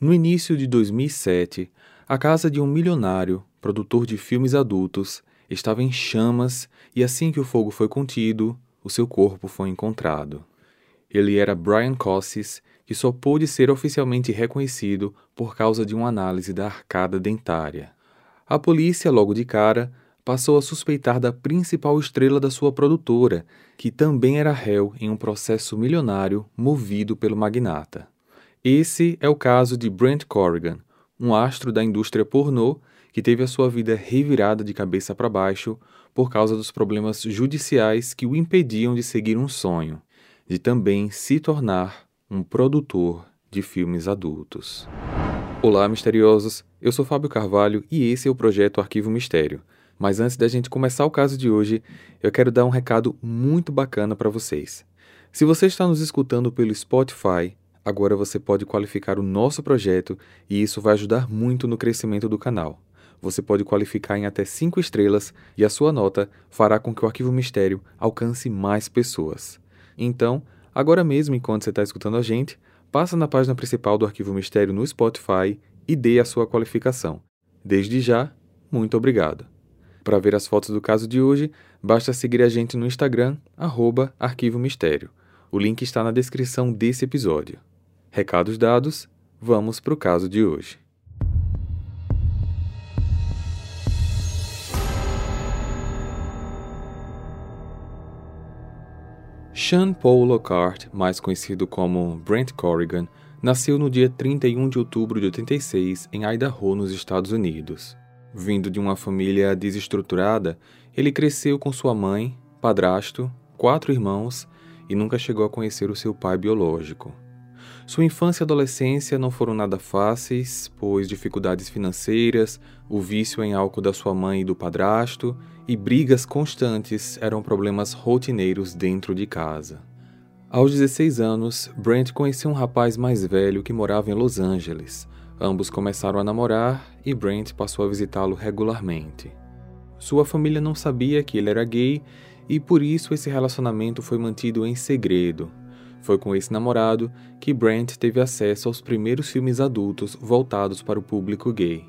No início de 2007, a casa de um milionário, produtor de filmes adultos, estava em chamas e assim que o fogo foi contido, o seu corpo foi encontrado. Ele era Brian Cossis, que só pôde ser oficialmente reconhecido por causa de uma análise da arcada dentária. A polícia, logo de cara, passou a suspeitar da principal estrela da sua produtora, que também era réu em um processo milionário movido pelo magnata. Esse é o caso de Brent Corrigan, um astro da indústria pornô que teve a sua vida revirada de cabeça para baixo por causa dos problemas judiciais que o impediam de seguir um sonho, de também se tornar um produtor de filmes adultos. Olá, misteriosos! Eu sou Fábio Carvalho e esse é o projeto Arquivo Mistério. Mas antes da gente começar o caso de hoje, eu quero dar um recado muito bacana para vocês. Se você está nos escutando pelo Spotify, Agora você pode qualificar o nosso projeto e isso vai ajudar muito no crescimento do canal. Você pode qualificar em até 5 estrelas e a sua nota fará com que o Arquivo Mistério alcance mais pessoas. Então, agora mesmo enquanto você está escutando a gente, passa na página principal do Arquivo Mistério no Spotify e dê a sua qualificação. Desde já, muito obrigado. Para ver as fotos do caso de hoje, basta seguir a gente no Instagram, arroba Arquivo Mistério. O link está na descrição desse episódio. Recados dados, vamos para o caso de hoje. Sean Paul Lockhart, mais conhecido como Brent Corrigan, nasceu no dia 31 de outubro de 86 em Idaho, nos Estados Unidos. Vindo de uma família desestruturada, ele cresceu com sua mãe, padrasto, quatro irmãos e nunca chegou a conhecer o seu pai biológico. Sua infância e adolescência não foram nada fáceis, pois dificuldades financeiras, o vício em álcool da sua mãe e do padrasto e brigas constantes eram problemas rotineiros dentro de casa. Aos 16 anos, Brent conheceu um rapaz mais velho que morava em Los Angeles. Ambos começaram a namorar e Brent passou a visitá-lo regularmente. Sua família não sabia que ele era gay e por isso esse relacionamento foi mantido em segredo, foi com esse namorado que Brent teve acesso aos primeiros filmes adultos voltados para o público gay.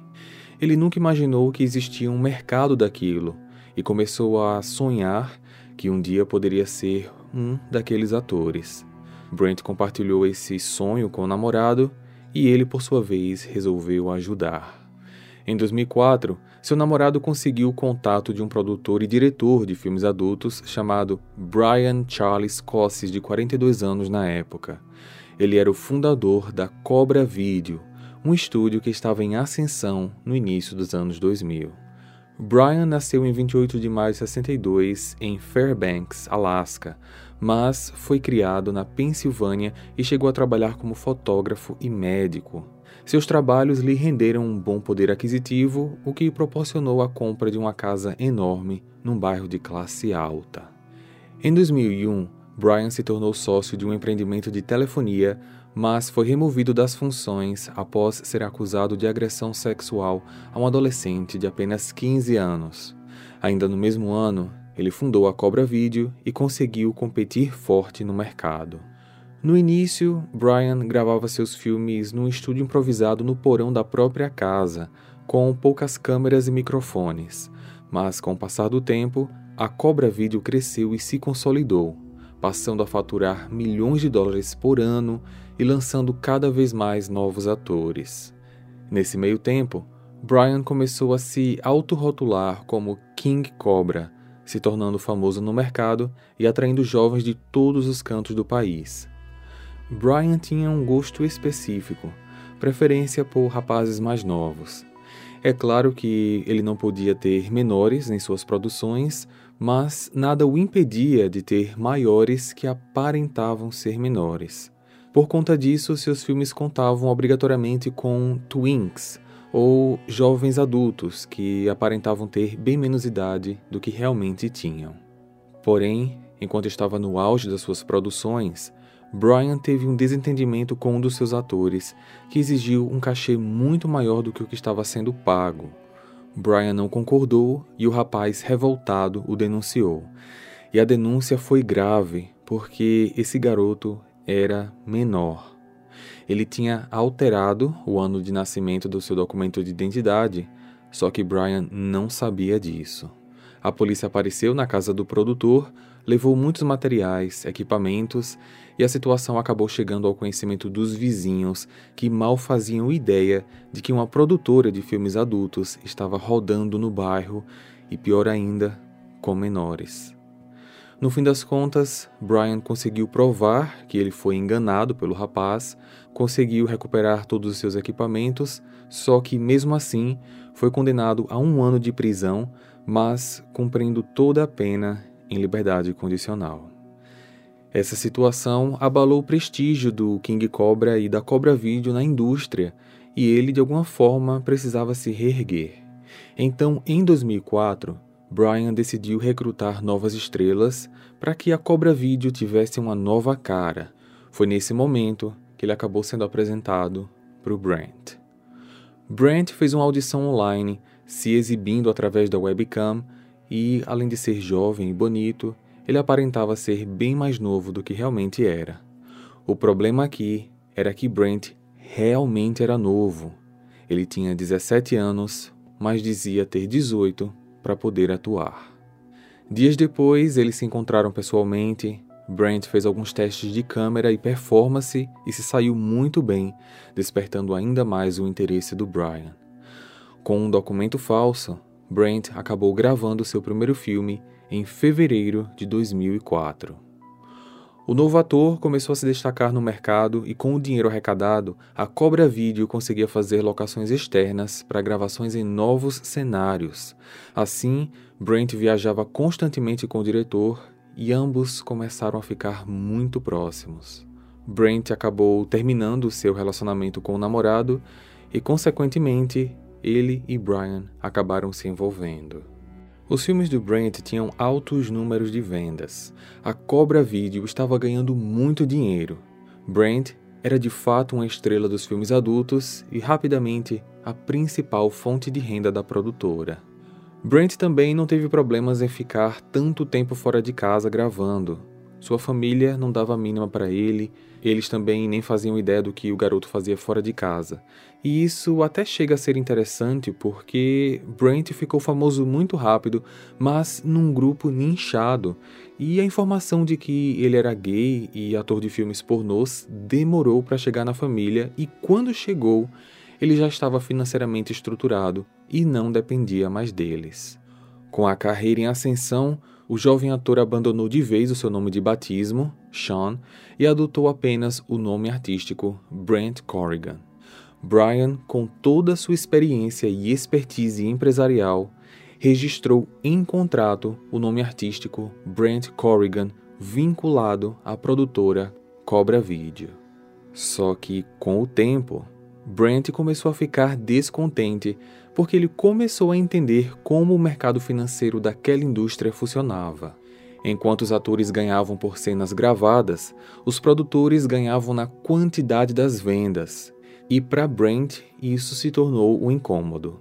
Ele nunca imaginou que existia um mercado daquilo e começou a sonhar que um dia poderia ser um daqueles atores. Brent compartilhou esse sonho com o namorado e ele, por sua vez, resolveu ajudar. Em 2004, seu namorado conseguiu o contato de um produtor e diretor de filmes adultos chamado Brian Charles Cossis, de 42 anos na época. Ele era o fundador da Cobra Video, um estúdio que estava em ascensão no início dos anos 2000. Brian nasceu em 28 de maio de 62 em Fairbanks, Alaska, mas foi criado na Pensilvânia e chegou a trabalhar como fotógrafo e médico. Seus trabalhos lhe renderam um bom poder aquisitivo, o que proporcionou a compra de uma casa enorme num bairro de classe alta. Em 2001, Brian se tornou sócio de um empreendimento de telefonia, mas foi removido das funções após ser acusado de agressão sexual a um adolescente de apenas 15 anos. Ainda no mesmo ano, ele fundou a Cobra Video e conseguiu competir forte no mercado. No início, Brian gravava seus filmes num estúdio improvisado no porão da própria casa, com poucas câmeras e microfones, mas com o passar do tempo, a Cobra Video cresceu e se consolidou, passando a faturar milhões de dólares por ano e lançando cada vez mais novos atores. Nesse meio tempo, Brian começou a se autorrotular como King Cobra, se tornando famoso no mercado e atraindo jovens de todos os cantos do país. Brian tinha um gosto específico, preferência por rapazes mais novos. É claro que ele não podia ter menores em suas produções, mas nada o impedia de ter maiores que aparentavam ser menores. Por conta disso, seus filmes contavam obrigatoriamente com twinks, ou jovens adultos que aparentavam ter bem menos idade do que realmente tinham. Porém, enquanto estava no auge das suas produções, Brian teve um desentendimento com um dos seus atores, que exigiu um cachê muito maior do que o que estava sendo pago. Brian não concordou e o rapaz, revoltado, o denunciou. E a denúncia foi grave, porque esse garoto era menor. Ele tinha alterado o ano de nascimento do seu documento de identidade, só que Brian não sabia disso. A polícia apareceu na casa do produtor, levou muitos materiais, equipamentos e a situação acabou chegando ao conhecimento dos vizinhos que mal faziam ideia de que uma produtora de filmes adultos estava rodando no bairro e, pior ainda, com menores. No fim das contas, Brian conseguiu provar que ele foi enganado pelo rapaz, conseguiu recuperar todos os seus equipamentos, só que mesmo assim foi condenado a um ano de prisão, mas cumprindo toda a pena em liberdade condicional. Essa situação abalou o prestígio do King Cobra e da Cobra Video na indústria, e ele de alguma forma precisava se reerguer. Então, em 2004, Brian decidiu recrutar novas estrelas para que a Cobra Video tivesse uma nova cara. Foi nesse momento que ele acabou sendo apresentado para o Brent. Brent fez uma audição online, se exibindo através da webcam, e, além de ser jovem e bonito, ele aparentava ser bem mais novo do que realmente era. O problema aqui era que Brent realmente era novo. Ele tinha 17 anos, mas dizia ter 18 para poder atuar. Dias depois, eles se encontraram pessoalmente. Brent fez alguns testes de câmera e performance e se saiu muito bem, despertando ainda mais o interesse do Brian. Com um documento falso, Brent acabou gravando seu primeiro filme em fevereiro de 2004. O novo ator começou a se destacar no mercado e, com o dinheiro arrecadado, a Cobra Video conseguia fazer locações externas para gravações em novos cenários. Assim, Brent viajava constantemente com o diretor e ambos começaram a ficar muito próximos. Brent acabou terminando seu relacionamento com o namorado e, consequentemente, ele e Brian acabaram se envolvendo. Os filmes do Brent tinham altos números de vendas. A Cobra Video estava ganhando muito dinheiro. Brent era de fato uma estrela dos filmes adultos e rapidamente a principal fonte de renda da produtora. Brent também não teve problemas em ficar tanto tempo fora de casa gravando. Sua família não dava a mínima para ele eles também nem faziam ideia do que o garoto fazia fora de casa. E isso até chega a ser interessante porque Brent ficou famoso muito rápido, mas num grupo nichado. E a informação de que ele era gay e ator de filmes pornôs demorou para chegar na família, e quando chegou, ele já estava financeiramente estruturado e não dependia mais deles. Com a carreira em ascensão, o jovem ator abandonou de vez o seu nome de batismo, Sean, e adotou apenas o nome artístico Brent Corrigan. Brian, com toda a sua experiência e expertise empresarial, registrou em contrato o nome artístico Brent Corrigan vinculado à produtora Cobra Video. Só que, com o tempo, Brent começou a ficar descontente porque ele começou a entender como o mercado financeiro daquela indústria funcionava. Enquanto os atores ganhavam por cenas gravadas, os produtores ganhavam na quantidade das vendas. E para Brent, isso se tornou um incômodo.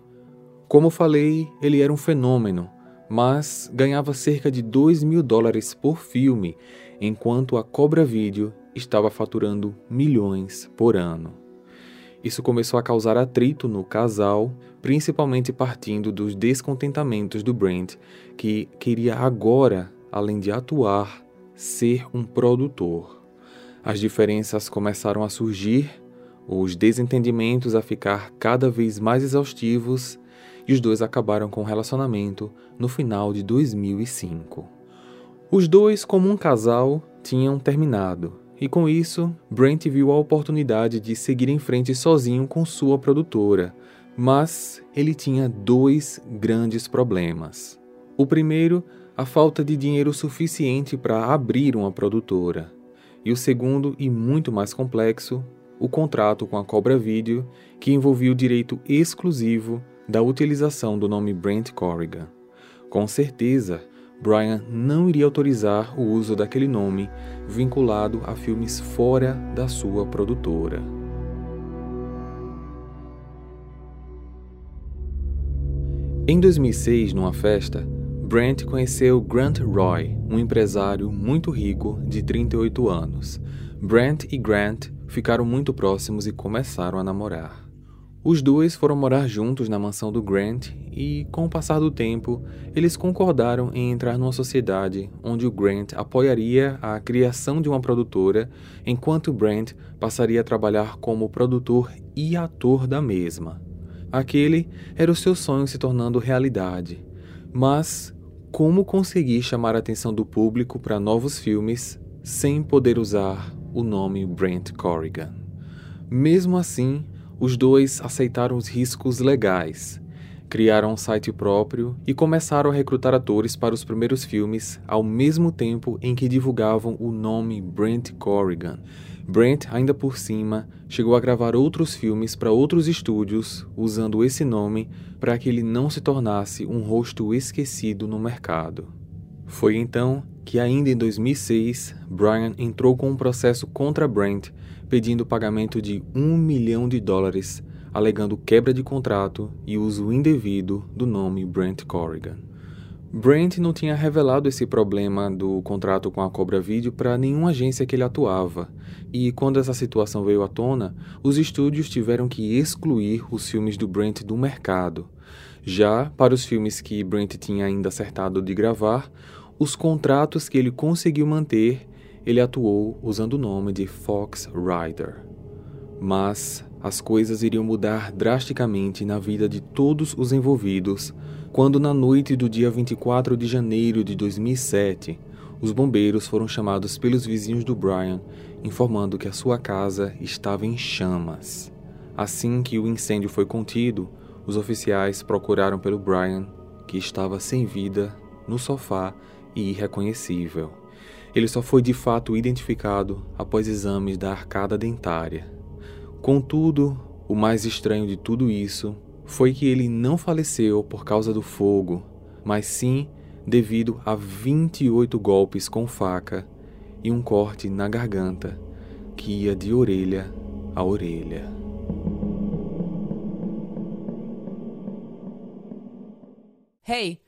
Como falei, ele era um fenômeno, mas ganhava cerca de 2 mil dólares por filme, enquanto a Cobra Video estava faturando milhões por ano. Isso começou a causar atrito no casal, principalmente partindo dos descontentamentos do Brent, que queria agora, além de atuar, ser um produtor. As diferenças começaram a surgir, os desentendimentos a ficar cada vez mais exaustivos, e os dois acabaram com o relacionamento no final de 2005. Os dois, como um casal, tinham terminado, e com isso, Brent viu a oportunidade de seguir em frente sozinho com sua produtora, mas ele tinha dois grandes problemas. O primeiro, a falta de dinheiro suficiente para abrir uma produtora. E o segundo, e muito mais complexo, o contrato com a Cobra Video, que envolvia o direito exclusivo da utilização do nome Brent Corrigan. Com certeza, Brian não iria autorizar o uso daquele nome vinculado a filmes fora da sua produtora. Em 2006, numa festa, Brent conheceu Grant Roy, um empresário muito rico de 38 anos. Brent e Grant ficaram muito próximos e começaram a namorar. Os dois foram morar juntos na mansão do Grant e, com o passar do tempo, eles concordaram em entrar numa sociedade onde o Grant apoiaria a criação de uma produtora, enquanto Brent passaria a trabalhar como produtor e ator da mesma. Aquele era o seu sonho se tornando realidade. Mas como conseguir chamar a atenção do público para novos filmes sem poder usar o nome Brent Corrigan? Mesmo assim, os dois aceitaram os riscos legais, criaram um site próprio e começaram a recrutar atores para os primeiros filmes ao mesmo tempo em que divulgavam o nome Brent Corrigan. Brent, ainda por cima, chegou a gravar outros filmes para outros estúdios usando esse nome para que ele não se tornasse um rosto esquecido no mercado. Foi então que, ainda em 2006, Brian entrou com um processo contra Brent pedindo pagamento de um milhão de dólares, alegando quebra de contrato e uso indevido do nome Brent Corrigan. Brent não tinha revelado esse problema do contrato com a Cobra Video para nenhuma agência que ele atuava, e quando essa situação veio à tona, os estúdios tiveram que excluir os filmes do Brent do mercado. Já para os filmes que Brent tinha ainda acertado de gravar, os contratos que ele conseguiu manter ele atuou usando o nome de Fox Rider. Mas as coisas iriam mudar drasticamente na vida de todos os envolvidos quando, na noite do dia 24 de janeiro de 2007, os bombeiros foram chamados pelos vizinhos do Brian, informando que a sua casa estava em chamas. Assim que o incêndio foi contido, os oficiais procuraram pelo Brian, que estava sem vida, no sofá e irreconhecível. Ele só foi de fato identificado após exames da arcada dentária. Contudo, o mais estranho de tudo isso foi que ele não faleceu por causa do fogo, mas sim devido a 28 golpes com faca e um corte na garganta que ia de orelha a orelha. Hey!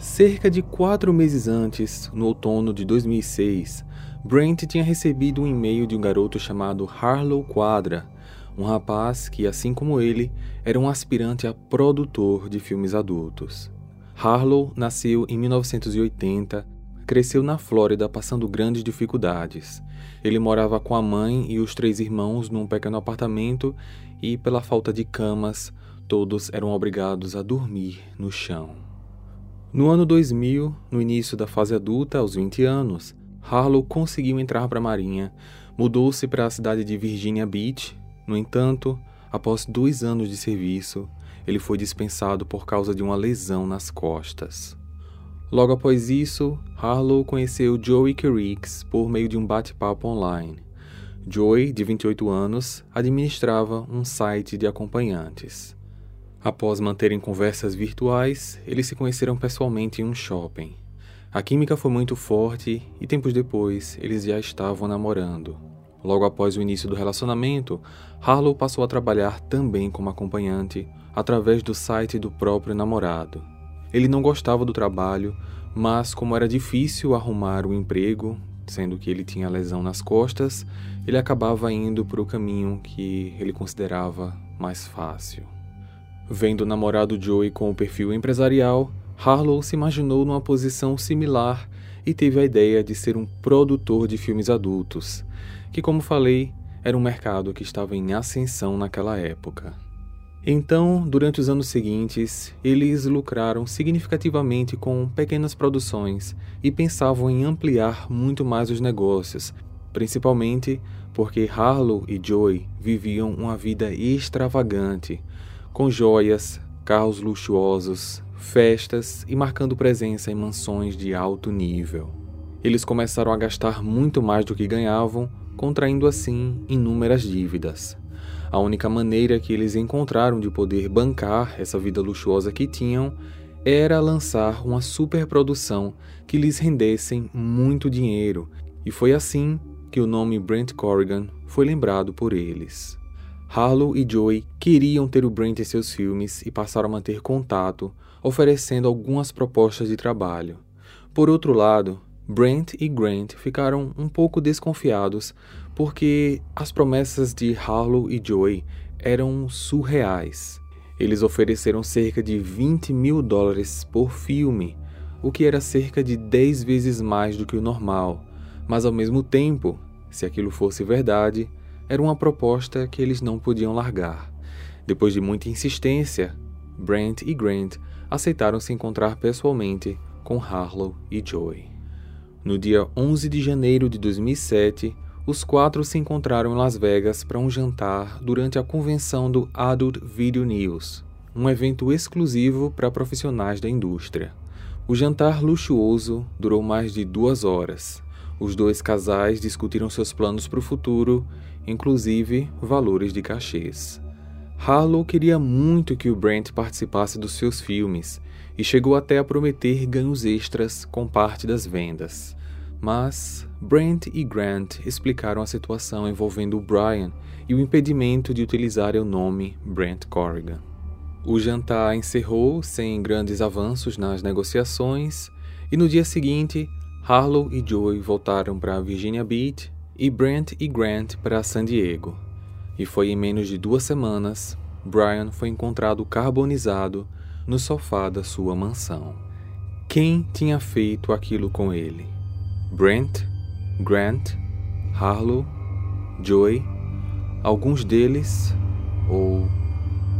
Cerca de quatro meses antes, no outono de 2006, Brent tinha recebido um e-mail de um garoto chamado Harlow Quadra, um rapaz que, assim como ele, era um aspirante a produtor de filmes adultos. Harlow nasceu em 1980, cresceu na Flórida passando grandes dificuldades. Ele morava com a mãe e os três irmãos num pequeno apartamento e, pela falta de camas, todos eram obrigados a dormir no chão. No ano 2000, no início da fase adulta, aos 20 anos, Harlow conseguiu entrar para a Marinha, mudou-se para a cidade de Virginia Beach. No entanto, após dois anos de serviço, ele foi dispensado por causa de uma lesão nas costas. Logo após isso, Harlow conheceu Joey Kerricks por meio de um bate-papo online. Joey, de 28 anos, administrava um site de acompanhantes. Após manterem conversas virtuais, eles se conheceram pessoalmente em um shopping. A química foi muito forte e tempos depois eles já estavam namorando. Logo após o início do relacionamento, Harlow passou a trabalhar também como acompanhante através do site do próprio namorado. Ele não gostava do trabalho, mas como era difícil arrumar o um emprego, sendo que ele tinha lesão nas costas, ele acabava indo para o caminho que ele considerava mais fácil. Vendo o namorado Joey com o perfil empresarial, Harlow se imaginou numa posição similar e teve a ideia de ser um produtor de filmes adultos, que, como falei, era um mercado que estava em ascensão naquela época. Então, durante os anos seguintes, eles lucraram significativamente com pequenas produções e pensavam em ampliar muito mais os negócios, principalmente porque Harlow e Joey viviam uma vida extravagante, com joias, carros luxuosos, festas e marcando presença em mansões de alto nível. Eles começaram a gastar muito mais do que ganhavam, contraindo assim inúmeras dívidas. A única maneira que eles encontraram de poder bancar essa vida luxuosa que tinham era lançar uma superprodução que lhes rendessem muito dinheiro, e foi assim que o nome Brent Corrigan foi lembrado por eles. Harlow e Joey queriam ter o Brent em seus filmes e passaram a manter contato, oferecendo algumas propostas de trabalho. Por outro lado, Brent e Grant ficaram um pouco desconfiados porque as promessas de Harlow e Joey eram surreais. Eles ofereceram cerca de 20 mil dólares por filme, o que era cerca de 10 vezes mais do que o normal, mas ao mesmo tempo, se aquilo fosse verdade, era uma proposta que eles não podiam largar. Depois de muita insistência, Brent e Grant aceitaram se encontrar pessoalmente com Harlow e Joey. No dia 11 de janeiro de 2007, os quatro se encontraram em Las Vegas para um jantar durante a convenção do Adult Video News, um evento exclusivo para profissionais da indústria. O jantar luxuoso durou mais de duas horas. Os dois casais discutiram seus planos para o futuro, inclusive valores de cachês. Harlow queria muito que o Brent participasse dos seus filmes e chegou até a prometer ganhos extras com parte das vendas. Mas Brent e Grant explicaram a situação envolvendo o Brian e o impedimento de utilizarem o nome Brent Corrigan. O jantar encerrou sem grandes avanços nas negociações e no dia seguinte, Harlow e Joey voltaram para Virginia Beach e Brent e Grant para San Diego. E foi em menos de duas semanas, Brian foi encontrado carbonizado no sofá da sua mansão. Quem tinha feito aquilo com ele? Brent, Grant, Harlow, Joey, alguns deles ou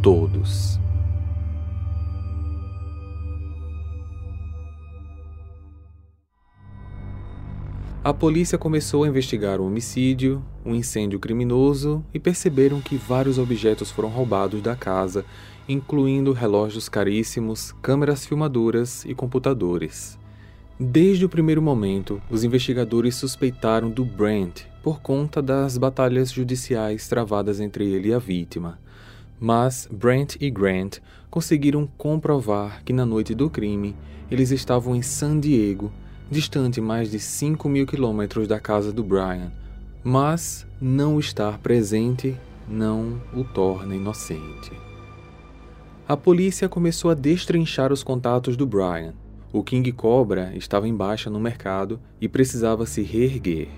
todos? A polícia começou a investigar o homicídio, um incêndio criminoso e perceberam que vários objetos foram roubados da casa incluindo relógios caríssimos, câmeras filmadoras e computadores. Desde o primeiro momento, os investigadores suspeitaram do Brent por conta das batalhas judiciais travadas entre ele e a vítima. Mas Brent e Grant conseguiram comprovar que na noite do crime eles estavam em San Diego, distante mais de 5 mil quilômetros da casa do Brian. Mas não estar presente não o torna inocente. A polícia começou a destrinchar os contatos do Brian. O King Cobra estava em baixa no mercado e precisava se reerguer.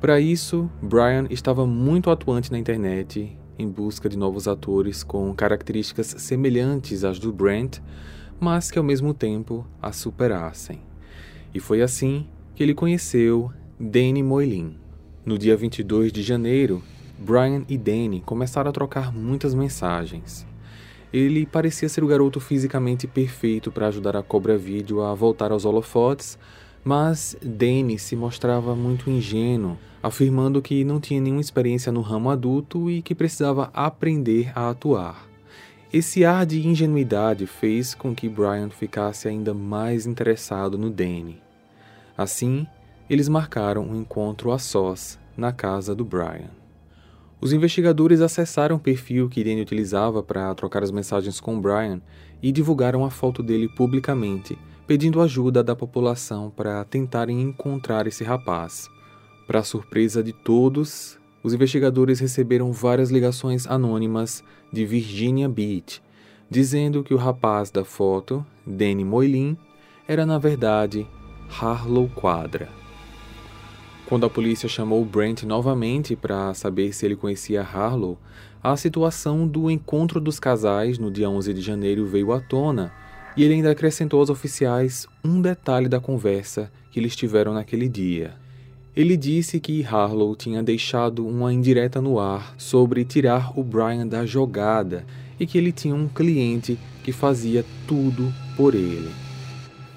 Para isso, Brian estava muito atuante na internet em busca de novos atores com características semelhantes às do Brent, mas que ao mesmo tempo a superassem. E foi assim que ele conheceu Danny Moylin. No dia 22 de janeiro, Brian e Danny começaram a trocar muitas mensagens. Ele parecia ser o garoto fisicamente perfeito para ajudar a Cobra Vídeo a voltar aos holofotes, mas Danny se mostrava muito ingênuo, afirmando que não tinha nenhuma experiência no ramo adulto e que precisava aprender a atuar. Esse ar de ingenuidade fez com que Brian ficasse ainda mais interessado no Danny. Assim, eles marcaram um encontro a sós na casa do Brian. Os investigadores acessaram o perfil que Danny utilizava para trocar as mensagens com Brian e divulgaram a foto dele publicamente, pedindo ajuda da população para tentarem encontrar esse rapaz. Para surpresa de todos, os investigadores receberam várias ligações anônimas de Virginia Beach, dizendo que o rapaz da foto, Danny Moylin, era na verdade Harlow Quadra. Quando a polícia chamou Brent novamente para saber se ele conhecia Harlow, a situação do encontro dos casais no dia 11 de janeiro veio à tona e ele ainda acrescentou aos oficiais um detalhe da conversa que eles tiveram naquele dia. Ele disse que Harlow tinha deixado uma indireta no ar sobre tirar o Brian da jogada e que ele tinha um cliente que fazia tudo por ele.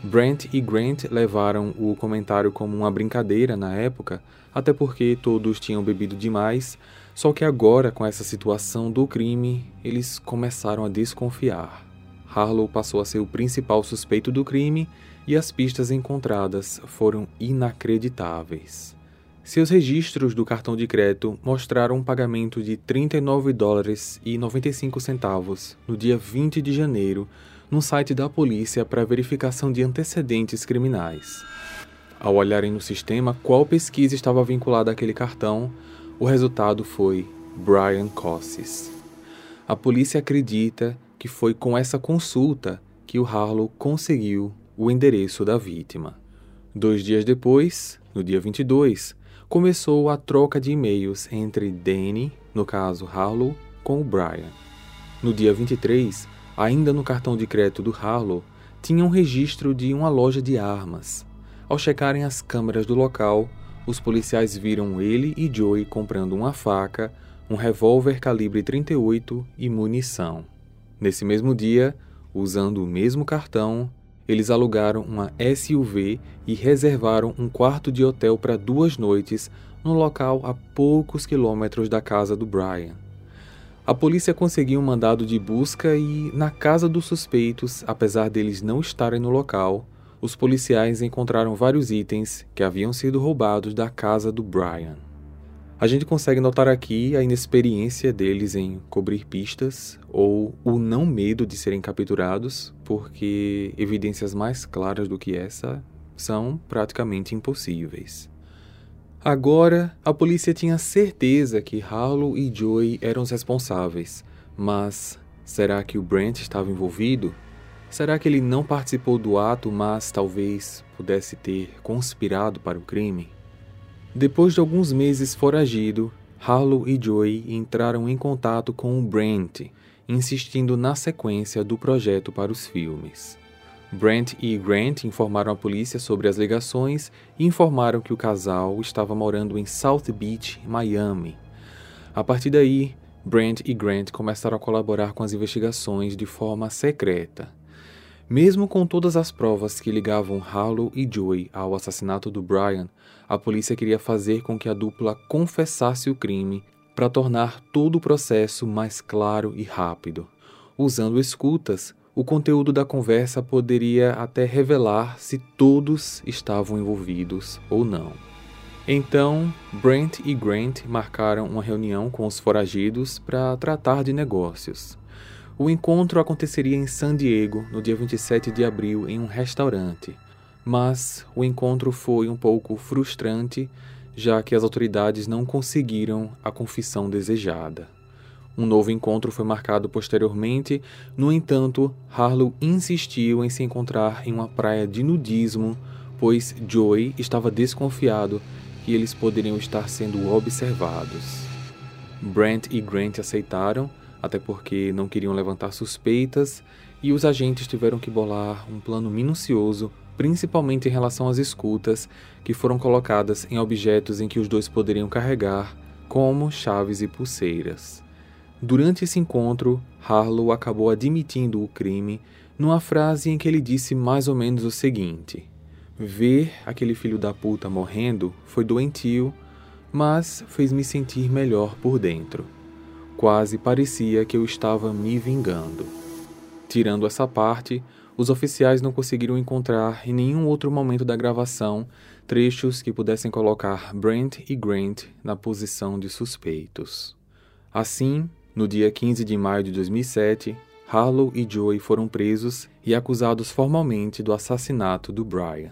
Brent e Grant levaram o comentário como uma brincadeira na época, até porque todos tinham bebido demais, só que agora, com essa situação do crime, eles começaram a desconfiar. Harlow passou a ser o principal suspeito do crime e as pistas encontradas foram inacreditáveis. seus registros do cartão de crédito mostraram um pagamento de 39 dólares e 95 centavos no dia 20 de janeiro no site da polícia para verificação de antecedentes criminais. Ao olharem no sistema qual pesquisa estava vinculada àquele cartão, o resultado foi Brian Cossis. A polícia acredita que foi com essa consulta que o Harlow conseguiu o endereço da vítima. Dois dias depois, no dia 22, começou a troca de e-mails entre Danny, no caso Harlow, com o Brian. No dia 23, ainda no cartão de crédito do Harlow, tinha um registro de uma loja de armas. Ao checarem as câmeras do local, os policiais viram ele e Joey comprando uma faca, um revólver calibre 38 e munição. Nesse mesmo dia, usando o mesmo cartão, eles alugaram uma SUV e reservaram um quarto de hotel para duas noites no local a poucos quilômetros da casa do Brian. A polícia conseguiu um mandado de busca e, na casa dos suspeitos, apesar deles não estarem no local, os policiais encontraram vários itens que haviam sido roubados da casa do Brian. A gente consegue notar aqui a inexperiência deles em cobrir pistas ou o não medo de serem capturados, porque evidências mais claras do que essa são praticamente impossíveis. Agora, a polícia tinha certeza que Harlow e Joey eram os responsáveis, mas será que o Brent estava envolvido? Será que ele não participou do ato, mas talvez pudesse ter conspirado para o crime? Depois de alguns meses foragido, Harlow e Joey entraram em contato com o Brent, insistindo na sequência do projeto para os filmes. Brent e Grant informaram a polícia sobre as ligações e informaram que o casal estava morando em South Beach, Miami. A partir daí, Brent e Grant começaram a colaborar com as investigações de forma secreta. Mesmo com todas as provas que ligavam Harlow e Joey ao assassinato do Brian, a polícia queria fazer com que a dupla confessasse o crime para tornar todo o processo mais claro e rápido. Usando escutas, o conteúdo da conversa poderia até revelar se todos estavam envolvidos ou não. Então, Brent e Grant marcaram uma reunião com os foragidos para tratar de negócios. O encontro aconteceria em San Diego no dia 27 de abril em um restaurante, mas o encontro foi um pouco frustrante, já que as autoridades não conseguiram a confissão desejada. Um novo encontro foi marcado posteriormente, no entanto, Harlow insistiu em se encontrar em uma praia de nudismo, pois Joey estava desconfiado que eles poderiam estar sendo observados. Brent e Grant aceitaram, até porque não queriam levantar suspeitas, e os agentes tiveram que bolar um plano minucioso, principalmente em relação às escutas, que foram colocadas em objetos em que os dois poderiam carregar, como chaves e pulseiras. Durante esse encontro, Harlow acabou admitindo o crime numa frase em que ele disse mais ou menos o seguinte: Ver aquele filho da puta morrendo foi doentio, mas fez-me sentir melhor por dentro. Quase parecia que eu estava me vingando. Tirando essa parte, os oficiais não conseguiram encontrar em nenhum outro momento da gravação trechos que pudessem colocar Brent e Grant na posição de suspeitos. Assim, no dia 15 de maio de 2007, Harlow e Joey foram presos e acusados formalmente do assassinato do Brian.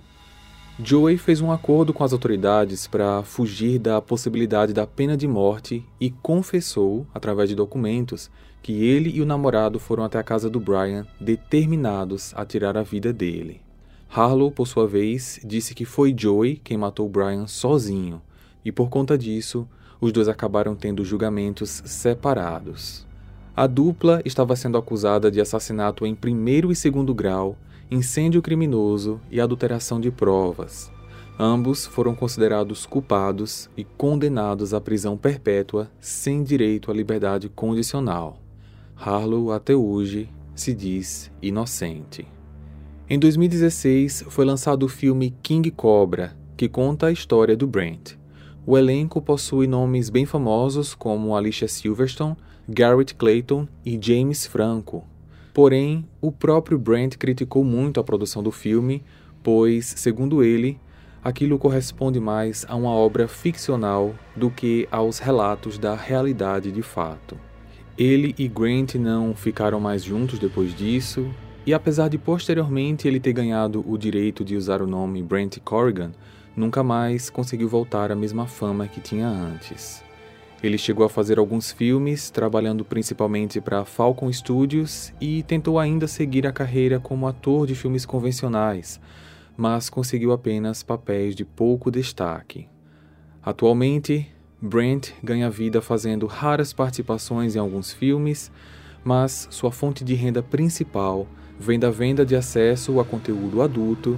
Joey fez um acordo com as autoridades para fugir da possibilidade da pena de morte e confessou, através de documentos, que ele e o namorado foram até a casa do Brian determinados a tirar a vida dele. Harlow, por sua vez, disse que foi Joey quem matou Brian sozinho e, por conta disso, os dois acabaram tendo julgamentos separados. A dupla estava sendo acusada de assassinato em primeiro e segundo grau incêndio criminoso e adulteração de provas. Ambos foram considerados culpados e condenados à prisão perpétua sem direito à liberdade condicional. Harlow, até hoje, se diz inocente. Em 2016, foi lançado o filme King Cobra, que conta a história do Brent. O elenco possui nomes bem famosos como Alicia Silverstone, Garrett Clayton e James Franco, Porém, o próprio Brent criticou muito a produção do filme, pois, segundo ele, aquilo corresponde mais a uma obra ficcional do que aos relatos da realidade de fato. Ele e Grant não ficaram mais juntos depois disso, e apesar de posteriormente ele ter ganhado o direito de usar o nome Brent Corrigan, nunca mais conseguiu voltar à mesma fama que tinha antes. Ele chegou a fazer alguns filmes, trabalhando principalmente para Falcon Studios e tentou ainda seguir a carreira como ator de filmes convencionais, mas conseguiu apenas papéis de pouco destaque. Atualmente, Brent ganha vida fazendo raras participações em alguns filmes, mas sua fonte de renda principal vem da venda de acesso a conteúdo adulto